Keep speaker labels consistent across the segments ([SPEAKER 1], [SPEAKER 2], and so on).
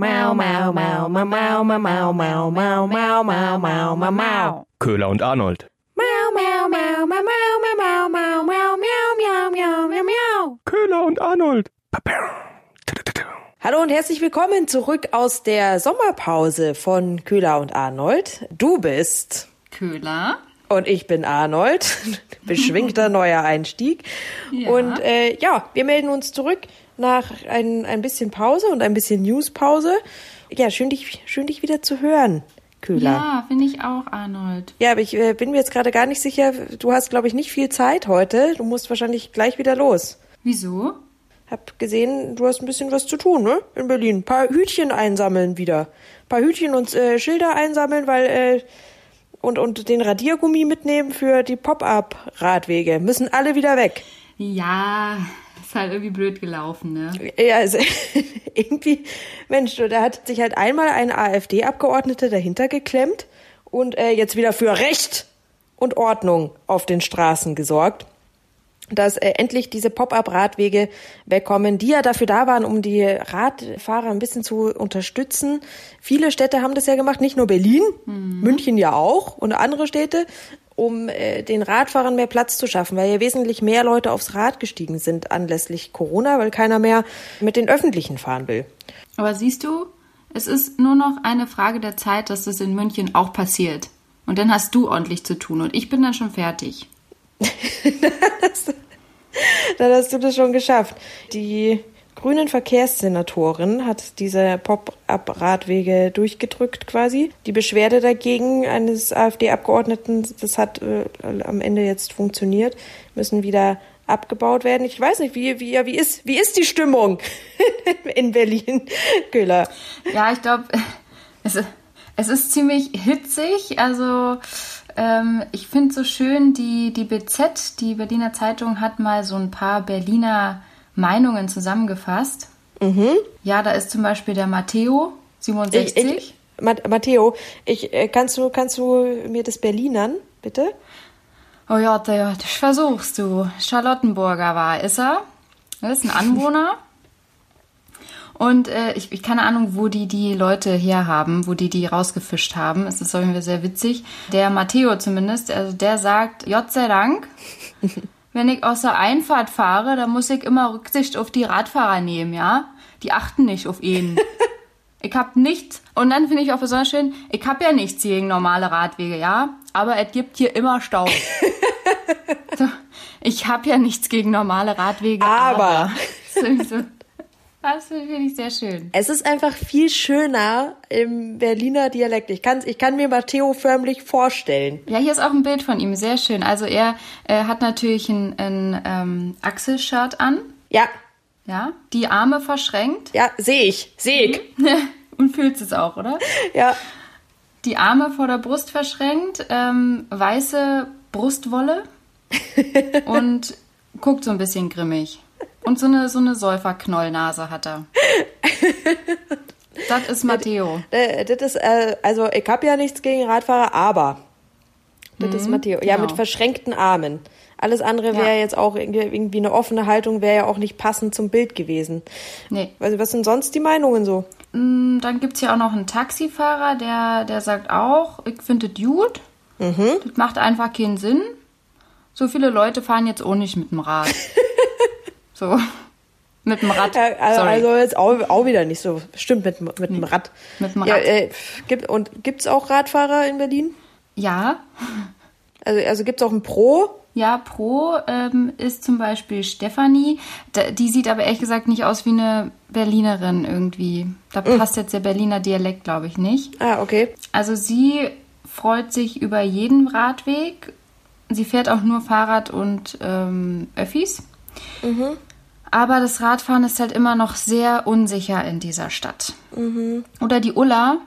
[SPEAKER 1] Mau, mau, mau, mau, mau, mau, mau, mau, mau, mau, mau, mau, mau, mau.
[SPEAKER 2] Köhler und Arnold.
[SPEAKER 1] Mau, mau, mau, mau, mau, mau, mau, mau, mau, miau, miau, miau, miau, miau.
[SPEAKER 2] Köhler und Arnold.
[SPEAKER 1] Hallo und herzlich willkommen zurück aus der Sommerpause von Köhler und Arnold. Du bist
[SPEAKER 3] Köhler.
[SPEAKER 1] und ich bin Arnold. Beschwingter neuer Einstieg.
[SPEAKER 3] Ja.
[SPEAKER 1] Und äh, ja, wir melden uns zurück nach ein, ein bisschen Pause und ein bisschen Newspause. Ja, schön dich, schön dich wieder zu hören, Köhler.
[SPEAKER 3] Ja, finde ich auch, Arnold.
[SPEAKER 1] Ja, aber ich äh, bin mir jetzt gerade gar nicht sicher. Du hast, glaube ich, nicht viel Zeit heute. Du musst wahrscheinlich gleich wieder los.
[SPEAKER 3] Wieso?
[SPEAKER 1] Hab gesehen, du hast ein bisschen was zu tun, ne? In Berlin. Ein paar Hütchen einsammeln wieder. Ein paar Hütchen und äh, Schilder einsammeln, weil äh, und und den Radiergummi mitnehmen für die Pop-up-Radwege. Müssen alle wieder weg.
[SPEAKER 3] Ja, ist halt irgendwie blöd gelaufen, ne?
[SPEAKER 1] Ja, also irgendwie, Mensch, da hat sich halt einmal ein AfD-Abgeordneter dahinter geklemmt und äh, jetzt wieder für Recht und Ordnung auf den Straßen gesorgt. Dass äh, endlich diese Pop-up-Radwege wegkommen, die ja dafür da waren, um die Radfahrer ein bisschen zu unterstützen. Viele Städte haben das ja gemacht, nicht nur Berlin, München ja auch und andere Städte, um äh, den Radfahrern mehr Platz zu schaffen, weil ja wesentlich mehr Leute aufs Rad gestiegen sind anlässlich Corona, weil keiner mehr mit den Öffentlichen fahren will.
[SPEAKER 3] Aber siehst du, es ist nur noch eine Frage der Zeit, dass das in München auch passiert. Und dann hast du ordentlich zu tun und ich bin dann schon fertig.
[SPEAKER 1] Dann hast du das schon geschafft. Die grünen Verkehrssenatorin hat diese Pop-up-Radwege durchgedrückt quasi. Die Beschwerde dagegen eines AfD-Abgeordneten, das hat äh, am Ende jetzt funktioniert, müssen wieder abgebaut werden. Ich weiß nicht, wie, wie, wie, ist, wie ist die Stimmung in Berlin, Köhler?
[SPEAKER 3] Ja, ich glaube, es, es ist ziemlich hitzig. Also ähm, ich finde so schön, die, die BZ, die Berliner Zeitung, hat mal so ein paar Berliner Meinungen zusammengefasst. Ja, da ist zum Beispiel der Matteo, 67.
[SPEAKER 1] Ich, ich, Mat- Matteo, ich, äh, kannst, du, kannst du mir das Berlinern, bitte?
[SPEAKER 3] Oh ja, das versuchst du. Charlottenburger war, ist er. Er ist ein Anwohner. Und äh, ich, ich keine Ahnung, wo die die Leute herhaben, wo die die rausgefischt haben. Es ist Fall sehr witzig. Der Matteo zumindest, also der sagt, Gott sei Dank, wenn ich aus der Einfahrt fahre, dann muss ich immer Rücksicht auf die Radfahrer nehmen, ja? Die achten nicht auf ihn. Ich hab nichts, und dann finde ich auch besonders schön, ich hab ja nichts gegen normale Radwege, ja? Aber es gibt hier immer Stau. so, ich hab ja nichts gegen normale Radwege,
[SPEAKER 1] Aber.
[SPEAKER 3] aber. Das finde ich sehr schön.
[SPEAKER 1] Es ist einfach viel schöner im Berliner Dialekt. Ich, kann's, ich kann mir Matteo förmlich vorstellen.
[SPEAKER 3] Ja, hier ist auch ein Bild von ihm, sehr schön. Also er äh, hat natürlich ein, ein ähm, Axel-Shirt an,
[SPEAKER 1] Ja,
[SPEAKER 3] ja, die Arme verschränkt
[SPEAKER 1] ja, sehe ich, sehe ich.
[SPEAKER 3] und fühlt es auch, oder?
[SPEAKER 1] Ja,
[SPEAKER 3] Die Arme vor der Brust verschränkt, ähm, weiße Brustwolle und guckt so ein bisschen grimmig. Und so eine, so eine Säuferknollnase hat er. Das ist Matteo.
[SPEAKER 1] äh, das ist, äh, also ich habe ja nichts gegen Radfahrer, aber das ist Matteo. Ja,
[SPEAKER 3] genau.
[SPEAKER 1] mit verschränkten Armen. Alles andere wäre
[SPEAKER 3] Ja.
[SPEAKER 1] jetzt auch irgendwie eine offene Haltung, wäre ja auch nicht passend zum Bild gewesen.
[SPEAKER 3] Nee.
[SPEAKER 1] Also, was sind sonst die Meinungen so?
[SPEAKER 3] Mm, Dann gibt es ja auch noch einen Taxifahrer, der, der sagt auch, ich finde das gut. Das macht einfach keinen Sinn. So viele Leute fahren jetzt auch nicht mit dem Rad. so. Mit dem Rad.
[SPEAKER 1] Ja, also,
[SPEAKER 3] Sorry.
[SPEAKER 1] also jetzt auch, auch wieder nicht so. Stimmt, mit, mit dem Rad.
[SPEAKER 3] mit dem
[SPEAKER 1] Ja,
[SPEAKER 3] Rad.
[SPEAKER 1] äh, gibt, und gibt's auch Radfahrer in Berlin?
[SPEAKER 3] ja,
[SPEAKER 1] Also, also gibt's auch ein Pro?
[SPEAKER 3] Ja, Pro ähm, ist zum Beispiel Stefanie. Die sieht aber ehrlich gesagt nicht aus wie eine Berlinerin irgendwie. Da passt jetzt der Berliner Dialekt, glaube ich, nicht.
[SPEAKER 1] Ah, okay.
[SPEAKER 3] Also sie freut sich über jeden Radweg. Sie fährt auch nur Fahrrad und ähm, Öffis. Aber das Radfahren ist halt immer noch sehr unsicher in dieser Stadt. Oder die Ulla.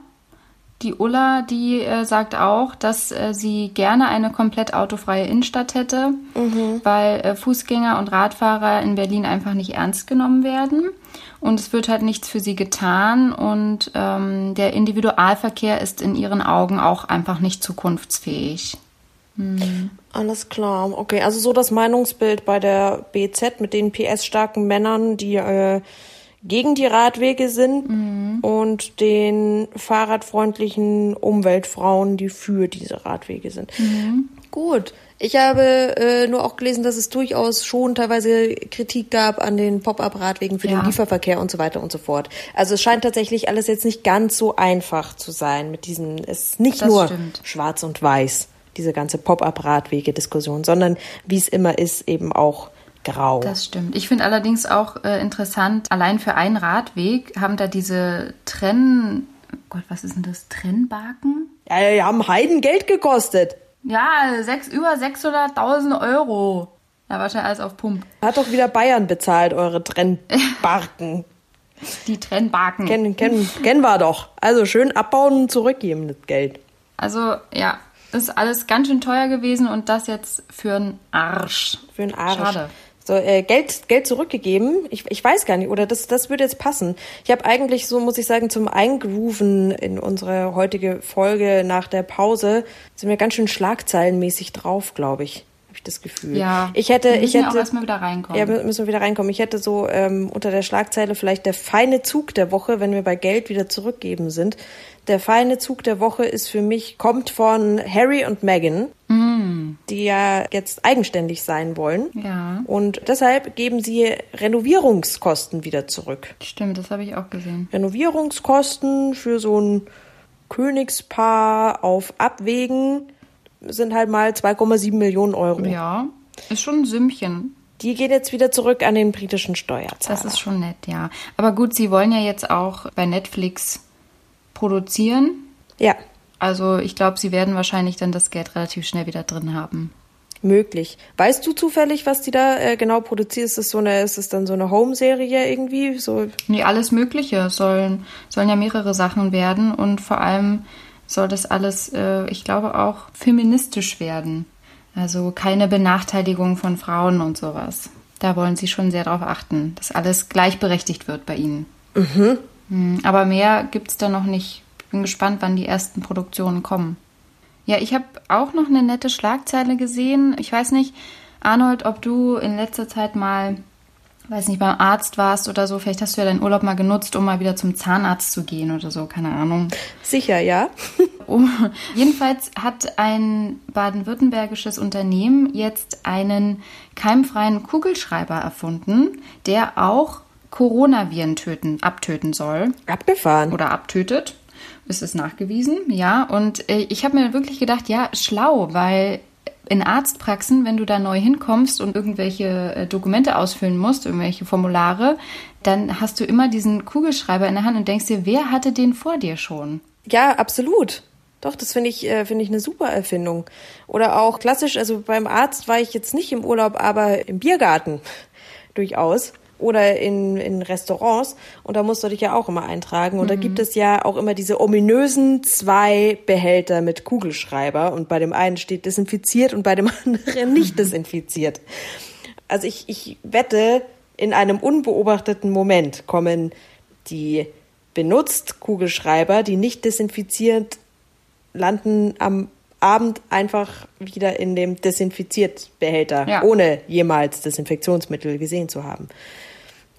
[SPEAKER 3] Die Ulla, die äh, sagt auch, dass äh, sie gerne eine komplett autofreie Innenstadt hätte, weil äh, Fußgänger und Radfahrer in Berlin einfach nicht ernst genommen werden. Und es wird halt nichts für sie getan. Und ähm, der Individualverkehr ist in ihren Augen auch einfach nicht zukunftsfähig.
[SPEAKER 1] Alles klar. Okay, also so das Meinungsbild bei der BZ mit den PS-starken Männern, die äh, gegen die Radwege sind und den fahrradfreundlichen Umweltfrauen, die für diese Radwege sind. Gut. Ich habe äh, nur auch gelesen, dass es durchaus schon teilweise Kritik gab an den Pop-up-Radwegen für
[SPEAKER 3] Ja.
[SPEAKER 1] den Lieferverkehr und so weiter und so fort. Also es scheint tatsächlich alles jetzt nicht ganz so einfach zu sein mit diesen, es ist nicht
[SPEAKER 3] Das
[SPEAKER 1] nur
[SPEAKER 3] stimmt.
[SPEAKER 1] schwarz und weiß, diese ganze Pop-up-Radwege-Diskussion, sondern wie es immer ist, eben auch grau.
[SPEAKER 3] Das stimmt. Ich finde allerdings auch äh, interessant, allein für einen Radweg haben da diese Trenn... Gott, was ist denn das? Trennbaken?
[SPEAKER 1] ja, die haben Heidengeld gekostet.
[SPEAKER 3] Ja, sechs, über 600.000 Euro. Ja, wahrscheinlich alles auf Pump.
[SPEAKER 1] Hat doch wieder Bayern bezahlt, eure Trennbarken.
[SPEAKER 3] Die Trennbaken.
[SPEAKER 1] kennen, kennen, kennen wir doch. Also schön abbauen und zurückgeben, das Geld.
[SPEAKER 3] Also, ja, ist alles ganz schön teuer gewesen und das jetzt für einen Arsch.
[SPEAKER 1] Für einen Arsch.
[SPEAKER 3] Schade.
[SPEAKER 1] So, äh, Geld, Geld zurückgegeben. Ich, ich weiß gar nicht, oder das, das würde jetzt passen. Ich habe eigentlich so, muss ich sagen, zum Eingrooven in unsere heutige Folge nach der Pause sind wir ganz schön schlagzeilenmäßig drauf, glaube ich. Das Gefühl.
[SPEAKER 3] Ja,
[SPEAKER 1] ich hätte,
[SPEAKER 3] wir müssen
[SPEAKER 1] ich hätte,
[SPEAKER 3] auch erstmal wieder reinkommen.
[SPEAKER 1] Ja, müssen wir wieder reinkommen. Ich hätte so ähm, unter der Schlagzeile vielleicht der feine Zug der Woche, wenn wir bei Geld wieder zurückgeben sind. Der feine Zug der Woche ist für mich, kommt von Harry und Meghan, die ja jetzt eigenständig sein wollen.
[SPEAKER 3] Ja.
[SPEAKER 1] Und deshalb geben sie Renovierungskosten wieder zurück.
[SPEAKER 3] Stimmt, das habe ich auch gesehen.
[SPEAKER 1] Renovierungskosten für so ein Königspaar auf Abwägen sind halt mal 2,7 Millionen Euro.
[SPEAKER 3] Ja, ist schon ein Sümmchen.
[SPEAKER 1] Die gehen jetzt wieder zurück an den britischen Steuerzahler.
[SPEAKER 3] Das ist schon nett, ja. Aber gut, sie wollen ja jetzt auch bei Netflix produzieren.
[SPEAKER 1] ja,
[SPEAKER 3] Also ich glaube, sie werden wahrscheinlich dann das Geld relativ schnell wieder drin haben.
[SPEAKER 1] möglich. Weißt du zufällig, was die da äh, genau produziert? Ist das so eine, ist es dann so eine Home-Serie irgendwie? So,
[SPEAKER 3] Nee, alles Mögliche. Es sollen, sollen ja mehrere Sachen werden und vor allem soll das alles, äh, ich glaube, auch feministisch werden. Also keine Benachteiligung von Frauen und sowas. Da wollen sie schon sehr darauf achten, dass alles gleichberechtigt wird bei ihnen. Mhm. Aber mehr gibt's da noch nicht. Ich bin gespannt, wann die ersten Produktionen kommen. Ja, ich habe auch noch eine nette Schlagzeile gesehen. Ich weiß nicht, Arnold, ob du in letzter Zeit mal, weiß nicht, beim Arzt warst oder so. Vielleicht hast du ja deinen Urlaub mal genutzt, um mal wieder zum Zahnarzt zu gehen oder so, keine Ahnung.
[SPEAKER 1] sicher, ja.
[SPEAKER 3] Oh, jedenfalls hat ein baden-württembergisches Unternehmen jetzt einen keimfreien Kugelschreiber erfunden, der auch Coronaviren töten, abtöten soll
[SPEAKER 1] Abgefahren.
[SPEAKER 3] oder abtötet. Ist es nachgewiesen, ja. Und äh, ich habe mir wirklich gedacht, ja, schlau, weil in Arztpraxen, wenn du da neu hinkommst und irgendwelche äh, Dokumente ausfüllen musst, irgendwelche Formulare, dann hast du immer diesen Kugelschreiber in der Hand und denkst dir, wer hatte den vor dir schon?
[SPEAKER 1] Ja, absolut. Doch, das finde ich, äh, finde ich eine super Erfindung. Oder auch klassisch, also beim Arzt war ich jetzt nicht im Urlaub, aber im Biergarten durchaus. Oder in, in Restaurants. Und da musst du dich ja auch immer eintragen. Und da gibt es ja auch immer diese ominösen zwei Behälter mit Kugelschreiber. Und bei dem einen steht desinfiziert und bei dem anderen nicht desinfiziert. Also ich, ich wette, in einem unbeobachteten Moment kommen die benutzt Kugelschreiber, die nicht desinfiziert landen am Abend einfach wieder in dem Desinfiziertbehälter,
[SPEAKER 3] Ja.
[SPEAKER 1] ohne jemals Desinfektionsmittel gesehen zu haben.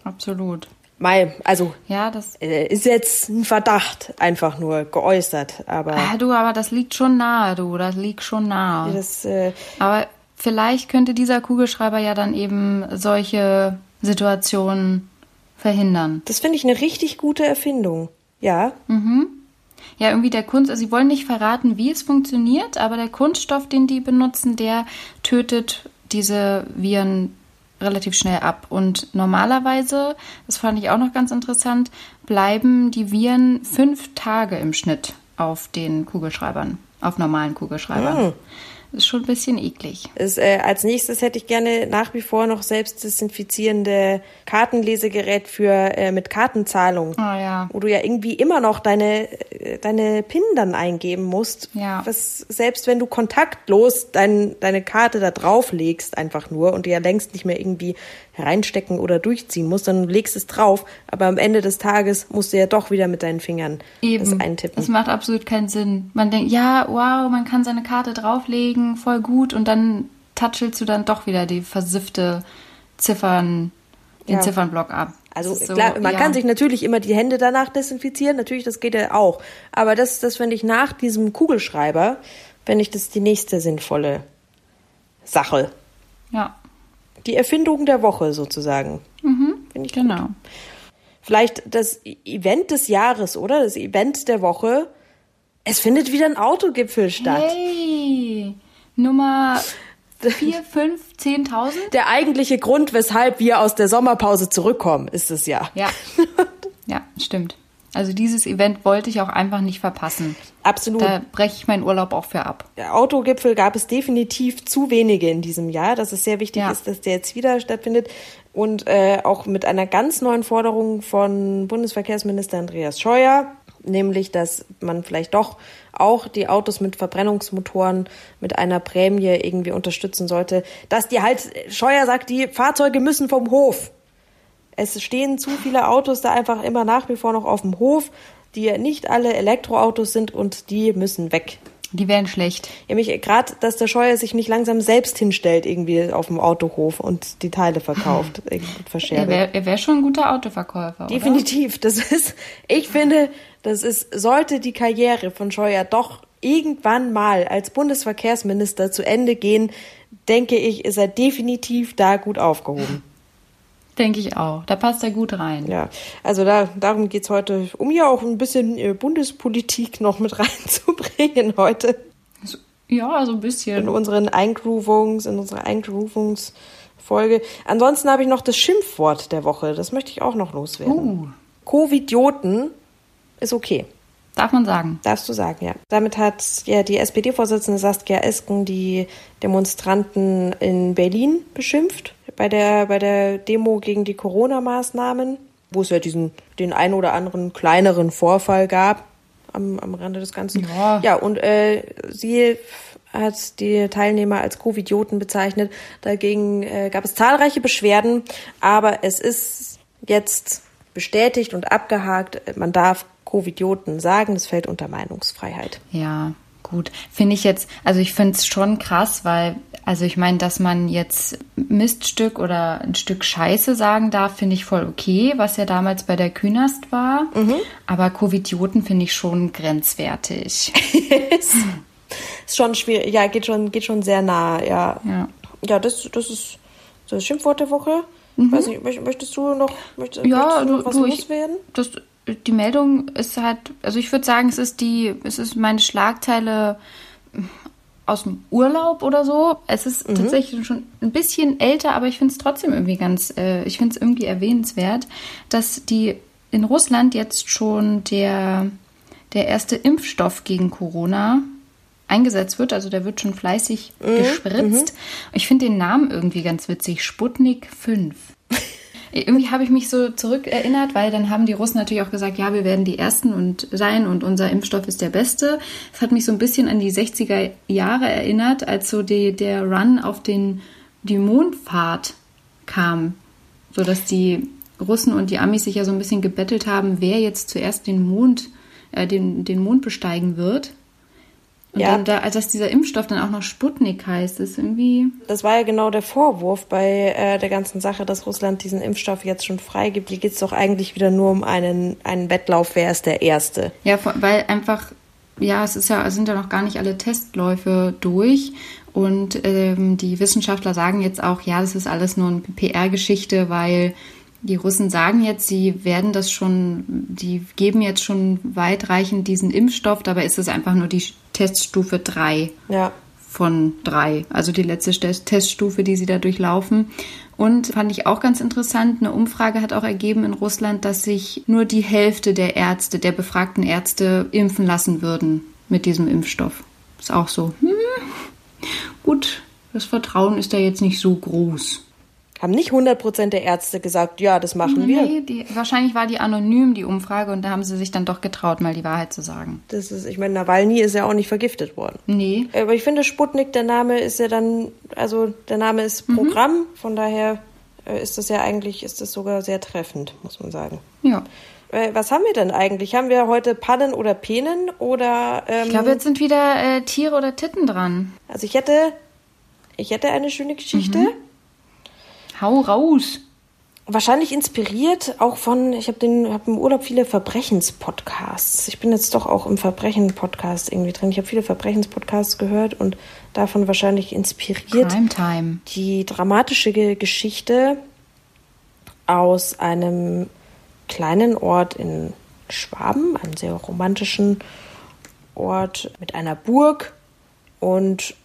[SPEAKER 3] Absolut.
[SPEAKER 1] Mai, also
[SPEAKER 3] Ja, das.
[SPEAKER 1] äh, ist jetzt ein Verdacht einfach nur geäußert, aber
[SPEAKER 3] Ah, du, aber das liegt schon nahe, du. Das liegt schon nahe.
[SPEAKER 1] das äh,
[SPEAKER 3] Aber vielleicht könnte dieser Kugelschreiber ja dann eben solche Situationen verhindern.
[SPEAKER 1] das finde ich eine richtig gute Erfindung. Ja,
[SPEAKER 3] Ja, irgendwie der Kunst, also sie wollen nicht verraten, wie es funktioniert, aber der Kunststoff, den die benutzen, der tötet diese Viren relativ schnell ab. Und normalerweise, das fand ich auch noch ganz interessant, bleiben die Viren fünf Tage im Schnitt auf den Kugelschreibern, auf normalen Kugelschreibern. Das ist schon ein bisschen eklig.
[SPEAKER 1] Ist, äh, als nächstes hätte ich gerne nach wie vor noch selbstdesinfizierende Kartenlesegerät für äh, mit Kartenzahlung.
[SPEAKER 3] Ah, ja.
[SPEAKER 1] Wo du ja irgendwie immer noch deine, äh, deine PIN dann eingeben musst.
[SPEAKER 3] Ja.
[SPEAKER 1] Was, selbst wenn du kontaktlos dein, deine Karte da drauflegst, einfach nur und die ja längst nicht mehr irgendwie reinstecken oder durchziehen musst, dann legst es drauf. Aber am Ende des Tages musst du ja doch wieder mit deinen Fingern
[SPEAKER 3] Eben.
[SPEAKER 1] das eintippen.
[SPEAKER 3] Das macht absolut keinen Sinn. Man denkt, ja, wow, man kann seine Karte drauflegen, voll gut, und dann touchelst du dann doch wieder die versiffte Ziffern, den
[SPEAKER 1] Ja.
[SPEAKER 3] Ziffernblock ab.
[SPEAKER 1] Also
[SPEAKER 3] so,
[SPEAKER 1] klar, man
[SPEAKER 3] ja.
[SPEAKER 1] kann sich natürlich immer die Hände danach desinfizieren, natürlich, das geht ja auch. Aber das, das finde ich nach diesem Kugelschreiber, wenn ich das die nächste sinnvolle Sache.
[SPEAKER 3] Ja,
[SPEAKER 1] Die Erfindung der Woche sozusagen. Finde ich gut.
[SPEAKER 3] genau.
[SPEAKER 1] Vielleicht das Event des Jahres, oder? Das Event der Woche. Es findet wieder ein Autogipfel statt.
[SPEAKER 3] Hey, Nummer 4, 5, 10.000?
[SPEAKER 1] Der eigentliche Grund, weshalb wir aus der Sommerpause zurückkommen, ist es ja.
[SPEAKER 3] Ja. ja, stimmt. Also dieses Event wollte ich auch einfach nicht verpassen.
[SPEAKER 1] Absolut.
[SPEAKER 3] Da breche ich meinen Urlaub auch für ab.
[SPEAKER 1] Autogipfel gab es definitiv zu wenige in diesem Jahr, dass es sehr wichtig
[SPEAKER 3] Ja.
[SPEAKER 1] ist, dass der jetzt wieder stattfindet. Und äh, auch mit einer ganz neuen Forderung von Bundesverkehrsminister Andreas Scheuer, nämlich, dass man vielleicht doch auch die Autos mit Verbrennungsmotoren mit einer Prämie irgendwie unterstützen sollte. Dass die halt, Scheuer sagt, die Fahrzeuge müssen vom Hof. Es stehen zu viele Autos da einfach immer nach wie vor noch auf dem Hof, die nicht alle Elektroautos sind und die müssen weg.
[SPEAKER 3] Die wären schlecht.
[SPEAKER 1] Ja, mich gerade, dass der Scheuer sich nicht langsam selbst hinstellt irgendwie auf dem Autohof und die Teile verkauft, irgendwie
[SPEAKER 3] Er wäre wär schon ein guter Autoverkäufer, oder?
[SPEAKER 1] Definitiv. Das ist, ich finde, das ist, sollte die Karriere von Scheuer doch irgendwann mal als Bundesverkehrsminister zu Ende gehen, denke ich, ist er definitiv da gut aufgehoben.
[SPEAKER 3] Denke ich auch. Da passt er gut rein.
[SPEAKER 1] Ja, also da, darum geht's heute, um ja auch ein bisschen äh, Bundespolitik noch mit reinzubringen heute.
[SPEAKER 3] Ja, so ein
[SPEAKER 1] in
[SPEAKER 3] bisschen.
[SPEAKER 1] unseren Eingroovungs, in unserer Eingroovungsfolge. Ansonsten habe ich noch das Schimpfwort der Woche. Das möchte ich auch noch loswerden.
[SPEAKER 3] Uh,
[SPEAKER 1] Covidioten ist okay.
[SPEAKER 3] darf man sagen.
[SPEAKER 1] Darfst du sagen, ja. Damit hat ja die SPD-Vorsitzende Saskia Esken die Demonstranten in Berlin beschimpft bei der, bei der Demo gegen die Corona-Maßnahmen, wo es ja diesen, den ein oder anderen kleineren Vorfall gab am, am Rande des Ganzen.
[SPEAKER 3] Ja.
[SPEAKER 1] ja und äh, sie hat die Teilnehmer als Covidioten bezeichnet. Dagegen äh, gab es zahlreiche Beschwerden, aber es ist jetzt bestätigt und abgehakt. Man darf Covidioten sagen, das fällt unter Meinungsfreiheit.
[SPEAKER 3] Ja, gut. Finde ich jetzt, also ich finde es schon krass, weil, also ich meine, dass man jetzt Miststück oder ein Stück Scheiße sagen darf, finde ich voll okay, was ja damals bei der Künast war. Aber Covidioten finde ich schon grenzwertig.
[SPEAKER 1] Ist schon schwierig, ja, geht schon, geht schon sehr nah, ja.
[SPEAKER 3] Ja.
[SPEAKER 1] Ja, das, das ist das Schimpfwort der Woche. Weiß nicht, möcht- möchtest du noch, möcht,
[SPEAKER 3] Mhm. Ja,
[SPEAKER 1] möchtest du noch was
[SPEAKER 3] du ich,
[SPEAKER 1] loswerden?
[SPEAKER 3] das, die Meldung ist halt, also ich würde sagen, es ist die, es ist meine Schlagzeile aus dem Urlaub oder so. Es ist
[SPEAKER 1] Mhm.
[SPEAKER 3] tatsächlich schon ein bisschen älter, aber ich finde es trotzdem irgendwie ganz, äh, ich finde es irgendwie erwähnenswert, dass die in Russland jetzt schon der, der erste Impfstoff gegen Corona eingesetzt wird. Also der wird schon fleißig
[SPEAKER 1] Mhm,
[SPEAKER 3] gespritzt. Ich finde den Namen irgendwie ganz witzig. Sputnik 5. Irgendwie habe ich mich so zurückerinnert, weil dann haben die Russen natürlich auch gesagt, ja, wir werden die Ersten und sein und unser Impfstoff ist der beste. Es hat mich so ein bisschen an die 60er Jahre erinnert, als so die, der Run auf den, die Mondfahrt kam. So dass die Russen und die Amis sich ja so ein bisschen gebettelt haben, wer jetzt zuerst den Mond, äh, den, den Mond besteigen wird. Und
[SPEAKER 1] Ja.
[SPEAKER 3] dann da, dass dieser Impfstoff dann auch noch Sputnik heißt, ist irgendwie.
[SPEAKER 1] Das war ja genau der Vorwurf bei äh, der ganzen Sache, dass Russland diesen Impfstoff jetzt schon freigibt. Hier geht es doch eigentlich wieder nur um einen, einen Wettlauf, wer ist der Erste.
[SPEAKER 3] Ja, weil einfach, ja, es ist ja, es sind ja noch gar nicht alle Testläufe durch. Und ähm, die Wissenschaftler sagen jetzt auch, ja, das ist alles nur eine PR-Geschichte, weil die Russen sagen jetzt, sie werden das schon, die geben jetzt schon weitreichend diesen Impfstoff, dabei ist es einfach nur die Teststufe 3
[SPEAKER 1] Ja.
[SPEAKER 3] von drei, also die letzte Tes- Teststufe, die sie da durchlaufen. Und fand ich auch ganz interessant, eine Umfrage hat auch ergeben in Russland, dass sich nur die Hälfte der Ärzte, der befragten Ärzte impfen lassen würden mit diesem Impfstoff. Ist auch so, hm, gut, das Vertrauen ist da jetzt nicht so groß.
[SPEAKER 1] Haben nicht 100% der Ärzte gesagt, ja, das machen wir.
[SPEAKER 3] Nee, die, wahrscheinlich war die anonym, die Umfrage, und da haben sie sich dann doch getraut, mal die Wahrheit zu sagen.
[SPEAKER 1] Das ist, ich meine, Nawalny ist ja auch nicht vergiftet worden.
[SPEAKER 3] Nee,
[SPEAKER 1] Aber ich finde, Sputnik, der Name ist ja dann, also der Name ist
[SPEAKER 3] Mhm.
[SPEAKER 1] Programm, von daher äh, ist das ja eigentlich, ist das sogar sehr treffend, muss man sagen.
[SPEAKER 3] ja.
[SPEAKER 1] Äh, Was haben wir denn eigentlich? Haben wir heute Pannen oder Penen oder? Ähm,
[SPEAKER 3] Ich glaube, jetzt sind wieder äh, Tiere oder Titten dran.
[SPEAKER 1] also ich hätte, ich hätte eine schöne Geschichte.
[SPEAKER 3] Hau raus.
[SPEAKER 1] wahrscheinlich inspiriert auch von, ich habe hab im Urlaub viele Verbrechenspodcasts. Ich bin jetzt doch auch im Verbrechen-Podcast irgendwie drin. Ich habe viele Verbrechenspodcasts gehört und davon wahrscheinlich inspiriert.
[SPEAKER 3] Primetime.
[SPEAKER 1] Die dramatische Ge- Geschichte aus einem kleinen Ort in Schwaben, einem sehr romantischen Ort mit einer Burg und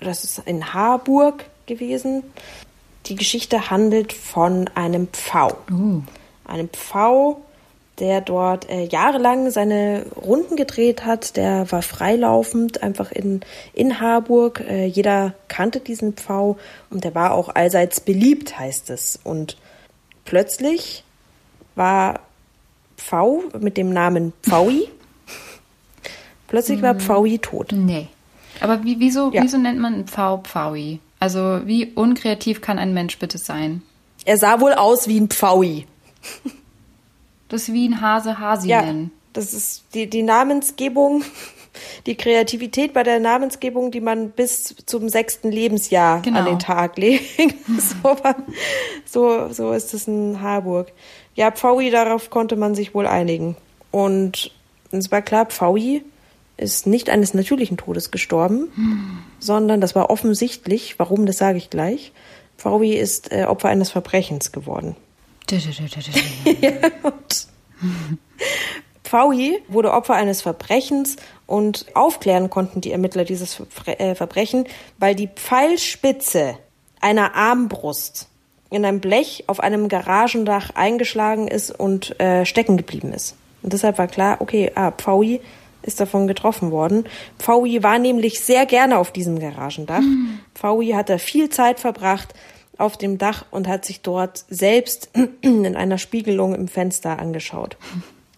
[SPEAKER 1] das ist in Harburg gewesen. Die Geschichte handelt von einem Pfau. Einem Pfau, der dort äh, jahrelang seine Runden gedreht hat. Der war freilaufend, einfach in, in Harburg. Äh, jeder kannte diesen Pfau und der war auch allseits beliebt, heißt es. Und plötzlich war Pfau mit dem Namen Pfaui. Plötzlich war Pfaui tot.
[SPEAKER 3] Nee. Aber wie, wieso,
[SPEAKER 1] Ja.
[SPEAKER 3] wieso nennt man einen Pfau Pfaui? Also wie unkreativ kann ein Mensch bitte sein?
[SPEAKER 1] Er sah wohl aus wie ein Pfaui.
[SPEAKER 3] Das ist wie ein Hase Hasi
[SPEAKER 1] Ja,
[SPEAKER 3] nennen.
[SPEAKER 1] das ist die, die Namensgebung, die Kreativität bei der Namensgebung, die man bis zum sechsten Lebensjahr
[SPEAKER 3] Genau.
[SPEAKER 1] an den Tag legt. so, so, so ist es in Harburg. Ja, Pfaui, darauf konnte man sich wohl einigen. Und es war klar, Pfaui ist nicht eines natürlichen Todes gestorben, sondern das war offensichtlich, warum, das sage ich gleich. Pfaui ist äh, Opfer eines Verbrechens geworden. Und Pfaui wurde Opfer eines Verbrechens und aufklären konnten die Ermittler dieses Verbre äh, Verbrechen, weil die Pfeilspitze einer Armbrust in einem Blech auf einem Garagendach eingeschlagen ist und äh, stecken geblieben ist. Und deshalb war klar, okay, ah, Pfaui ist davon getroffen worden. Pfaui war nämlich sehr gerne auf diesem Garagendach. Pfaui hat da viel Zeit verbracht auf dem Dach und hat sich dort selbst in einer Spiegelung im Fenster angeschaut.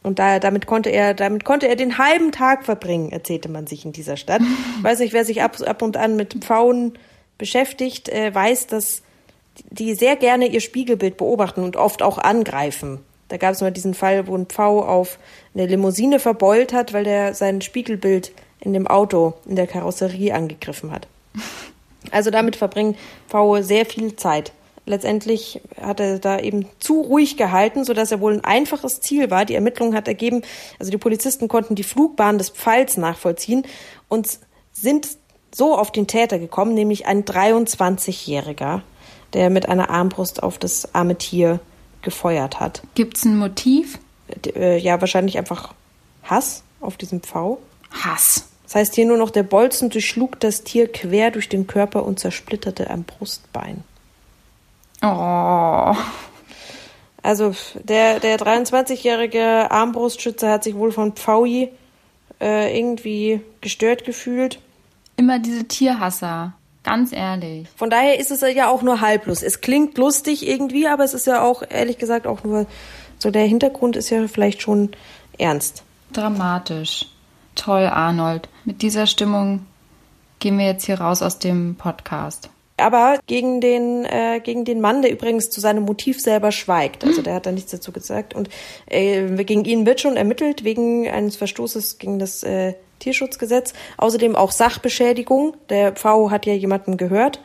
[SPEAKER 1] Und da, damit konnte er, damit konnte er den halben Tag verbringen, erzählte man sich in dieser Stadt. Ich weiß nicht, wer sich ab, ab und an mit Pfauen beschäftigt, äh, weiß, dass die sehr gerne ihr Spiegelbild beobachten und oft auch angreifen. Da gab es mal diesen Fall, wo ein Pfau auf eine Limousine verbeult hat, weil der sein Spiegelbild in dem Auto in der Karosserie angegriffen hat. Also damit verbringen Pfaue sehr viel Zeit. Letztendlich hat er da eben zu ruhig gehalten, sodass er wohl ein einfaches Ziel war. Die Ermittlung hat ergeben, also die Polizisten konnten die Flugbahn des Pfeils nachvollziehen und sind so auf den Täter gekommen, nämlich ein 23-Jähriger, der mit einer Armbrust auf das arme Tier gefeuert hat.
[SPEAKER 3] Gibt's ein Motiv?
[SPEAKER 1] Äh, Ja, wahrscheinlich einfach Hass auf diesen Pfau.
[SPEAKER 3] Hass.
[SPEAKER 1] Das heißt hier nur noch, der Bolzen durchschlug das Tier quer durch den Körper und zersplitterte ein Brustbein.
[SPEAKER 3] Oh.
[SPEAKER 1] Also der, der 23-jährige Armbrustschütze hat sich wohl von Pfaui äh, irgendwie gestört gefühlt.
[SPEAKER 3] Immer diese Tierhasser. Ganz ehrlich.
[SPEAKER 1] Von daher ist es ja auch nur halblos. Es klingt lustig irgendwie, aber es ist ja auch, ehrlich gesagt, auch nur so der Hintergrund ist ja vielleicht schon ernst.
[SPEAKER 3] Dramatisch. Toll, Arnold. Mit dieser Stimmung gehen wir jetzt hier raus aus dem Podcast.
[SPEAKER 1] Aber gegen den, äh, gegen den Mann, der übrigens zu seinem Motiv selber schweigt. Also der hat da nichts dazu gesagt. Und äh, gegen ihn wird schon ermittelt wegen eines Verstoßes gegen das äh, Tierschutzgesetz. Außerdem auch Sachbeschädigung. Der Pfau hat ja jemanden gehört,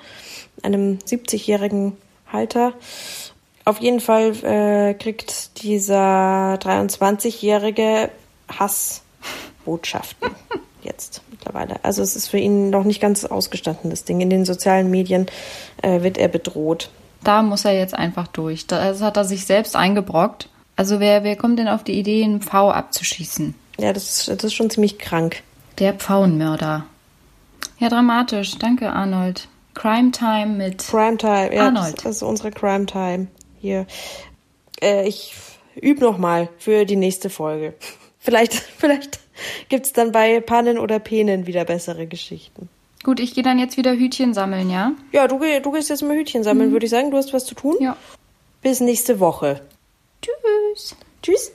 [SPEAKER 1] einem 70-jährigen Halter. Auf jeden Fall äh, kriegt dieser 23-jährige Hassbotschaften jetzt mittlerweile. Also es ist für ihn noch nicht ganz ausgestanden, das Ding. In den sozialen Medien äh, wird er bedroht.
[SPEAKER 3] Da muss er jetzt einfach durch. Das hat er sich selbst eingebrockt. Also wer, wer kommt denn auf die Idee, einen Pfau abzuschießen?
[SPEAKER 1] Ja, das ist, das ist schon ziemlich krank.
[SPEAKER 3] Der Pfauenmörder. Ja, dramatisch. Danke, Arnold. Crime Time mit
[SPEAKER 1] Primetime, ja,
[SPEAKER 3] Arnold.
[SPEAKER 1] Das, das ist unsere Crime Time hier. Äh, ich übe noch mal für die nächste Folge. Vielleicht, vielleicht gibt's dann bei Pannen oder Penen wieder bessere Geschichten.
[SPEAKER 3] Gut, ich gehe dann jetzt wieder Hütchen sammeln, ja?
[SPEAKER 1] Ja, du, du gehst jetzt mal Hütchen sammeln, würde ich sagen. Du hast was zu tun.
[SPEAKER 3] Ja.
[SPEAKER 1] Bis nächste Woche.
[SPEAKER 3] Tschüss.
[SPEAKER 1] Tschüss.